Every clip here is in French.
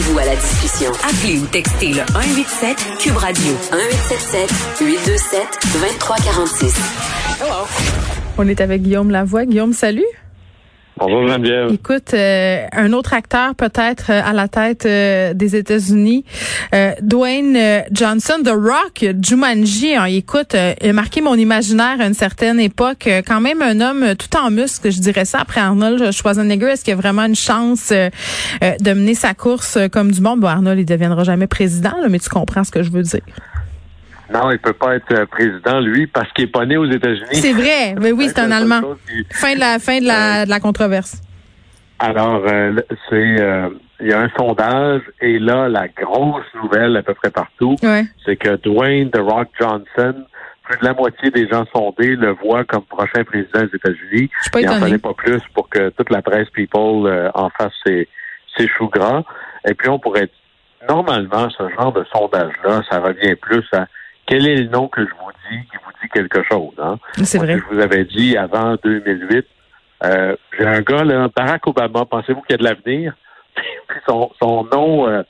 Joignez-vous à la discussion. Appelez ou textez le 187 Cube Radio 1877 827 2346. On est avec Guillaume Lavoie. Guillaume, salut. Bonjour Geneviève. Écoute, euh, un autre acteur peut-être euh, à la tête euh, des États-Unis, Dwayne Johnson, The Rock, Jumanji. Hein, écoute, il a marqué mon imaginaire à une certaine époque. quand même un homme tout en muscle, je dirais ça. Après Arnold Schwarzenegger, est-ce qu'il a vraiment une chance de mener sa course comme du monde? Bon, Arnold, il deviendra jamais président, mais tu comprends ce que je veux dire. Non, il peut pas être euh, président, lui, parce qu'il est pas né aux États-Unis. C'est vrai, mais oui, c'est un Allemand. Fin de la fin de la, de la controverse. Alors, euh, c'est euh, il y a un sondage et là, la grosse nouvelle à peu près partout, c'est que Dwayne The Rock Johnson, plus de la moitié des gens sondés le voient comme prochain président des États-Unis. Il n'en fallait pas plus pour que toute la presse people en fasse ses, ses choux gras. Et puis on pourrait normalement ce genre de sondage-là, ça revient plus à quel est le nom que je vous dis qui vous dit quelque chose? Hein? C'est vrai. je vous avais dit avant 2008, euh, j'ai un gars, là, Barack Obama, pensez-vous qu'il y a de l'avenir? son, son nom, euh,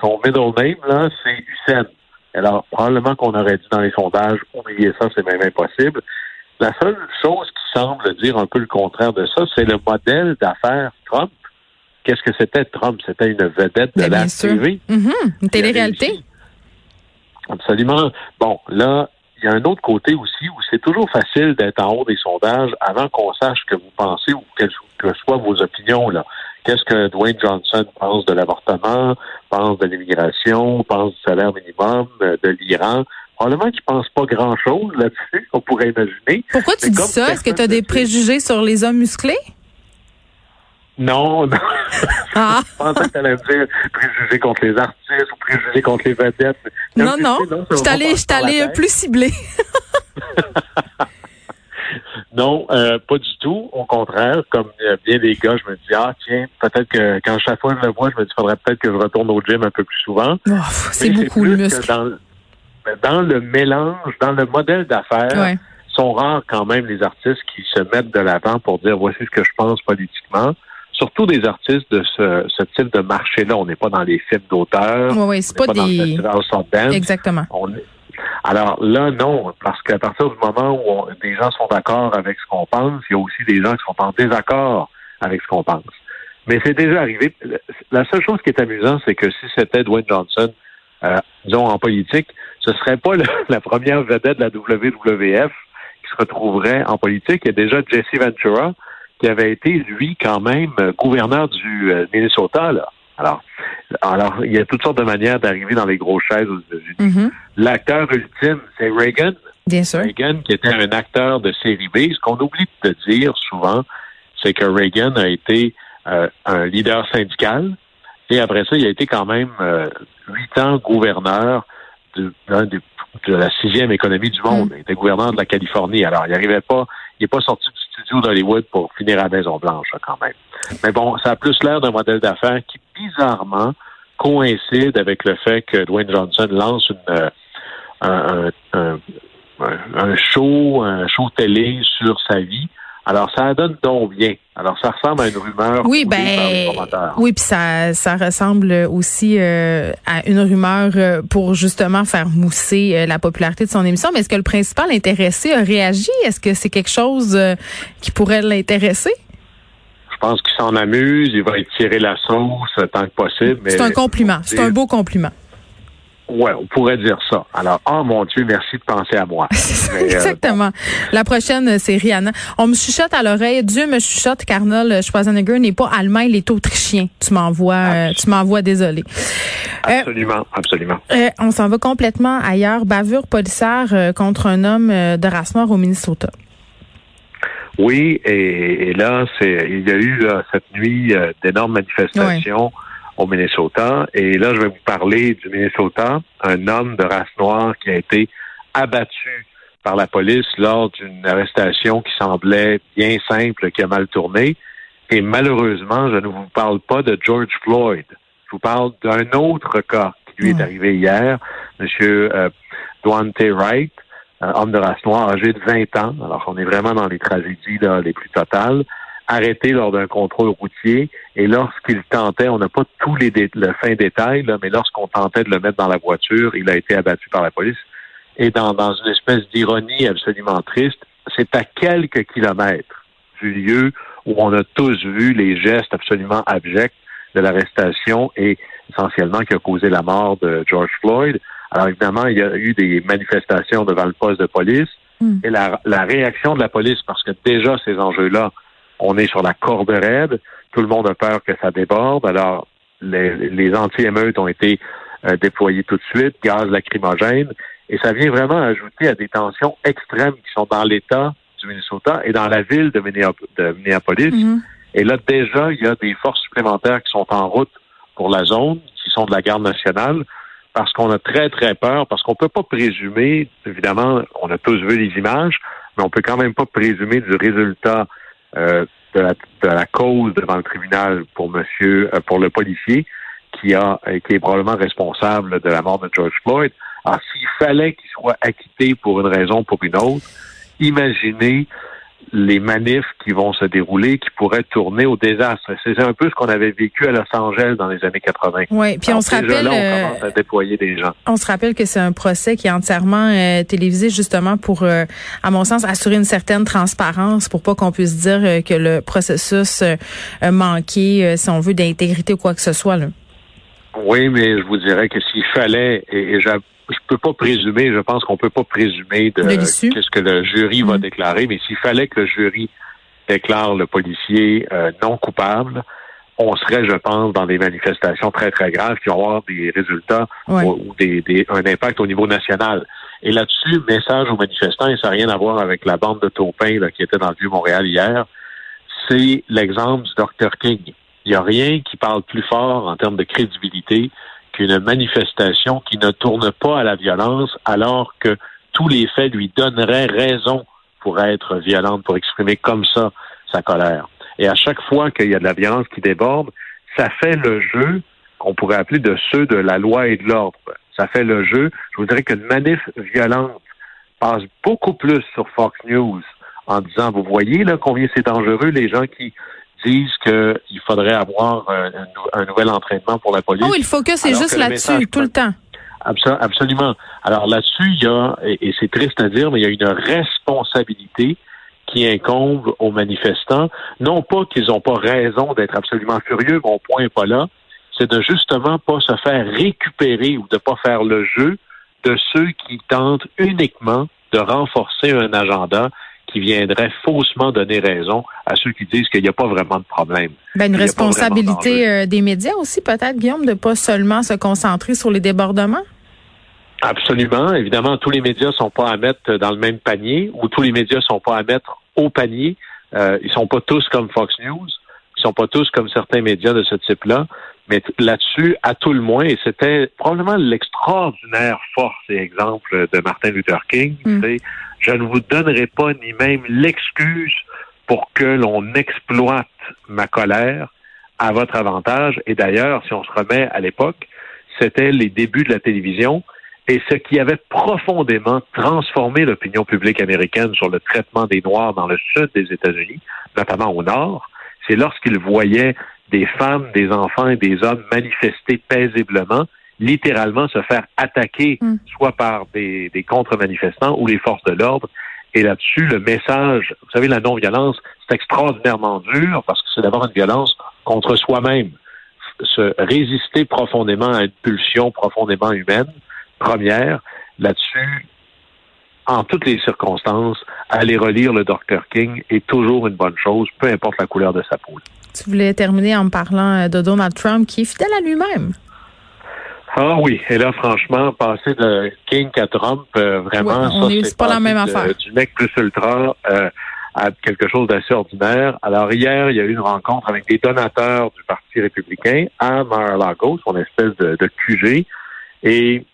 son middle name, là, c'est Hussein. Alors, probablement qu'on aurait dit dans les sondages, oubliez ça, c'est même impossible. La seule chose qui semble dire un peu le contraire de ça, c'est le modèle d'affaires Trump. Qu'est-ce que c'était Trump? C'était une vedette de la TV. Mm-hmm. Une télé-réalité. Absolument. Bon, là, il y a un autre côté aussi où c'est toujours facile d'être en haut des sondages avant qu'on sache ce que vous pensez ou quelles que soient vos opinions. là. Qu'est-ce que Dwayne Johnson pense de l'avortement, pense de l'immigration, pense du salaire minimum, euh, de l'Iran? Probablement qu'il pense pas grand-chose là-dessus, on pourrait imaginer. Pourquoi tu dis ça? Est-ce que tu as des préjugés sur les hommes musclés? Non, non. Ah. je pensais que tu allais me dire préjugés contre les artistes ou préjugés contre les vedettes. Non, non. Je suis allé plus ciblé. non, euh, pas du tout. Au contraire, comme bien des gars, je me dis, ah tiens, peut-être que quand chaque fois je le vois, je me dis, faudrait peut-être que je retourne au gym un peu plus souvent. Oh, c'est beaucoup le muscle. Dans, dans, le mélange, dans le modèle d'affaires, sont rares quand même les artistes qui se mettent de l'avant pour dire, voici ce que je pense politiquement surtout des artistes de ce, ce type de marché-là. On n'est pas dans les films d'auteurs. Oui, oui, c'est pas, des. Exactement. Alors là, non, parce qu'à partir du moment où des gens sont d'accord avec ce qu'on pense, il y a aussi des gens qui sont en désaccord avec ce qu'on pense. Mais c'est déjà arrivé. La seule chose qui est amusante, c'est que si c'était Dwayne Johnson, euh, disons en politique, ce serait pas la première vedette de la WWF qui se retrouverait en politique. Il y a déjà Jesse Ventura, qui avait été, lui, quand même, euh, gouverneur du euh, Minnesota, là. Alors, alors, il y a toutes sortes de manières d'arriver dans les grosses chaises aux États-Unis. Mm-hmm. L'acteur ultime, c'est Reagan. Bien sûr. Reagan, qui était un acteur de série B. Ce qu'on oublie de dire souvent, c'est que Reagan a été euh, un leader syndical. Et après ça, il a été quand même huit ans gouverneur de, de, la sixième économie du monde. Mm. Il était gouverneur de la Californie. Alors, il n'arrivait pas, il n'est pas sorti du studio d'Hollywood pour finir à la Maison Blanche, quand même. Mais bon, ça a plus l'air d'un modèle d'affaires qui, bizarrement, coïncide avec le fait que Dwayne Johnson lance une, euh, un, un, show, un show télé sur sa vie alors, ça donne donc bien. Alors, ça ressemble à une rumeur. Oui, ben, oui, puis ça, ça ressemble aussi euh, à une rumeur euh, pour justement faire mousser euh, la popularité de son émission. Mais est-ce que le principal intéressé a réagi? Est-ce que c'est quelque chose qui pourrait l'intéresser? Je pense qu'il s'en amuse. Il va étirer la sauce tant que possible. C'est un compliment. C'est un beau compliment. Ouais, on pourrait dire ça. Alors, oh mon Dieu, merci de penser à moi. Euh, Exactement. La prochaine, c'est Rihanna. On me chuchote à l'oreille. Dieu me chuchote qu'Arnold Schwarzenegger n'est pas allemand, il est autrichien. Tu m'envoies, euh, tu m'envoies désolé. Euh, absolument, absolument. on s'en va complètement ailleurs. Bavure policière contre un homme de race noire au Minnesota. Oui, et, là, c'est il y a eu cette nuit euh, d'énormes manifestations au Minnesota. Et là, je vais vous parler du Minnesota, un homme de race noire qui a été abattu par la police lors d'une arrestation qui semblait bien simple, qui a mal tourné. Et malheureusement, je ne vous parle pas de George Floyd. Je vous parle d'un autre cas qui lui est arrivé hier, Monsieur euh, Wright, un homme de race noire âgé de 20 ans. Alors, on est vraiment dans les tragédies là, les plus totales. Arrêté lors d'un contrôle routier. Et lorsqu'il tentait, on n'a pas tous les le fin détail, là, mais lorsqu'on tentait de le mettre dans la voiture, il a été abattu par la police. Et dans, dans une espèce d'ironie absolument triste, c'est à quelques kilomètres du lieu où on a tous vu les gestes absolument abjects de l'arrestation et essentiellement qui a causé la mort de George Floyd. Alors évidemment, il y a eu des manifestations devant le poste de police hmm. et la, réaction de la police, parce que déjà ces enjeux-là, on est sur la corde raide, tout le monde a peur que ça déborde. Alors les, anti-émeutes ont été euh, déployés tout de suite, gaz lacrymogène, et ça vient vraiment ajouter à des tensions extrêmes qui sont dans l'État du Minnesota et dans la ville de, Minneapolis. Hmm. Et là, déjà, il y a des forces supplémentaires qui sont en route pour la zone, qui sont de la garde nationale parce qu'on a très, très peur, parce qu'on peut pas présumer, évidemment, on a tous vu les images, mais on peut quand même pas présumer du résultat euh, de, la, de, la, cause devant le tribunal pour monsieur, euh, pour le policier qui a, euh, qui est probablement responsable de la mort de George Floyd. Alors, s'il fallait qu'il soit acquitté pour une raison ou pour une autre, imaginez les manifs qui vont se dérouler, qui pourraient tourner au désastre. C'est un peu ce qu'on avait vécu à Los Angeles dans les années 80. Oui, puis on se rappelle. Là, on commence à déployer des gens. On se rappelle que c'est un procès qui est entièrement euh, télévisé justement pour, euh, à mon sens, assurer une certaine transparence pour pas qu'on puisse dire euh, que le processus a manqué, si on veut, d'intégrité ou quoi que ce soit. Là. Oui, mais je vous dirais que s'il fallait, et, et je peux pas présumer, je pense qu'on peut pas présumer de, qu'est-ce que le jury va mm. déclarer, mais s'il fallait que le jury déclare le policier euh, non coupable, on serait, je pense, dans des manifestations très, très graves qui vont avoir des résultats ou, des, un impact au niveau national. Et là-dessus, message aux manifestants, et ça n'a rien à voir avec la bande de taupins là, qui était dans le Vieux-Montréal hier, c'est l'exemple du Dr. King. Il n'y a rien qui parle plus fort en termes de crédibilité qu'une manifestation qui ne tourne pas à la violence alors que tous les faits lui donneraient raison pour être violente, pour exprimer comme ça sa colère. Et à chaque fois qu'il y a de la violence qui déborde, ça fait le jeu qu'on pourrait appeler de ceux de la loi et de l'ordre. Ça fait le jeu. Je voudrais qu'une manif violente passe beaucoup plus sur Fox News en disant, vous voyez là combien c'est dangereux, les gens qui disent qu'il faudrait avoir euh, un, nouvel entraînement pour la police. Oh, il faut que c'est juste là-dessus, tout le temps. Absolument. Alors là-dessus, il y a, et c'est triste à dire, mais il y a une responsabilité qui incombe aux manifestants. Non pas qu'ils n'ont pas raison d'être absolument furieux, mon point n'est pas là. C'est de justement pas se faire récupérer ou de pas faire le jeu de ceux qui tentent uniquement de renforcer un agenda qui viendrait faussement donner raison à ceux qui disent qu'il n'y a pas vraiment de problème. Ben, une responsabilité euh, des médias aussi, peut-être, Guillaume, de pas seulement se concentrer sur les débordements? Absolument. Évidemment, tous les médias sont pas à mettre dans le même panier ou tous les médias sont pas à mettre au panier. Euh, ils sont pas tous comme Fox News. Sont pas tous comme certains médias de ce type-là. Mais là-dessus, à tout le moins, et c'était probablement l'extraordinaire force et exemple de Martin Luther King, mm. c'est je ne vous donnerai pas ni même l'excuse pour que l'on exploite ma colère à votre avantage. Et d'ailleurs, si on se remet à l'époque, c'était les débuts de la télévision et ce qui avait profondément transformé l'opinion publique américaine sur le traitement des Noirs dans le sud des États-Unis, notamment au nord, c'est lorsqu'ils voyaient des femmes, des enfants et des hommes manifester paisiblement, littéralement se faire attaquer hmm. soit par des, des contre-manifestants ou les forces de l'ordre. Et là-dessus, le message, vous savez, la non-violence, c'est extraordinairement dur parce que c'est d'abord une violence contre soi-même. Se résister profondément à une pulsion profondément humaine, première. Là-dessus, en toutes les circonstances, aller relire le Dr. King est toujours une bonne chose, peu importe la couleur de sa peau. Tu voulais terminer en me parlant euh, de Donald Trump, qui est fidèle à lui-même. Ah oui, et là, franchement, passer de King à Trump, euh, vraiment, ça, c'est pas la même affaire. Du mec plus ultra. Euh, à quelque chose d'assez ordinaire. Alors hier, il y a eu une rencontre avec des donateurs du Parti républicain à Mar-a-Lago, son espèce de, de QG. Et,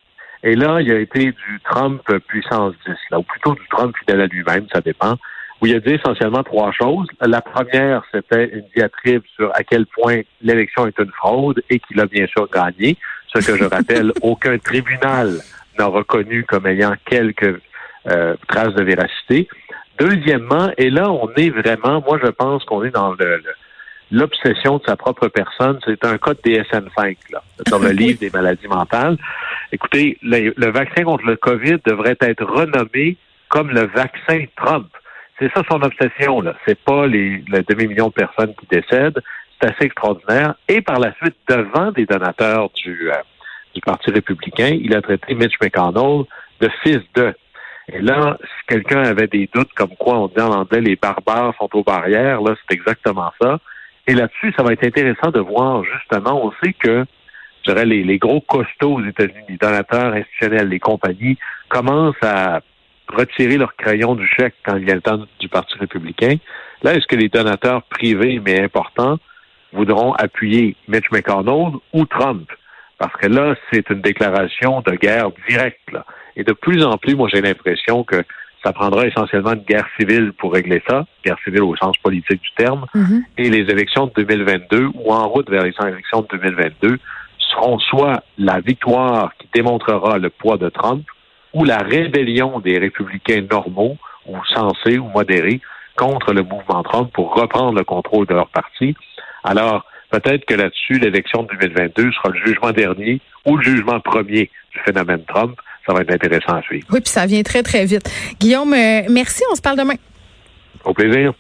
et là, il y a été du Trump puissance 10, là, ou plutôt du Trump fidèle à lui-même, ça dépend, où il a dit essentiellement trois choses. La première, c'était une diatribe sur à quel point l'élection est une fraude et qu'il a bien sûr gagné, ce que je rappelle, aucun tribunal n'a reconnu comme ayant quelques euh, traces de véracité. Deuxièmement, et là, on est vraiment, moi, je pense qu'on est dans le, l'obsession de sa propre personne. C'est un code DSM-5, là, dans le livre des maladies mentales. Écoutez, le, vaccin contre le COVID devrait être renommé comme le vaccin Trump. C'est ça son obsession, là. C'est pas les, le demi-million de personnes qui décèdent. C'est assez extraordinaire. Et par la suite, devant des donateurs du, euh, du Parti républicain, il a traité Mitch McConnell de fils de. Et là, si quelqu'un avait des doutes comme quoi on dit en anglais les barbares sont aux barrières, là, c'est exactement ça. Et là-dessus, ça va être intéressant de voir justement, sait que je dirais, les, les gros costauds aux États-Unis, les donateurs institutionnels, les compagnies, commencent à retirer leur crayon du chèque quand il y a le temps du Parti républicain. Là, est-ce que les donateurs privés, mais importants, voudront appuyer Mitch McConnell ou Trump? Parce que là, c'est une déclaration de guerre directe. Là. Et de plus en plus, moi, j'ai l'impression que ça prendra essentiellement une guerre civile pour régler ça, guerre civile au sens politique du terme, Mhm. et les élections de 2022 ou en route vers les élections de 2022 seront soit la victoire qui démontrera le poids de Trump ou la rébellion des républicains normaux ou sensés ou modérés contre le mouvement Trump pour reprendre le contrôle de leur parti. Alors, peut-être que là-dessus, l'élection de 2022 sera le jugement dernier ou le jugement premier du phénomène Trump. Ça va être intéressant à suivre. Oui, puis ça vient très, très vite. Guillaume, euh, merci. On se parle demain. Au plaisir.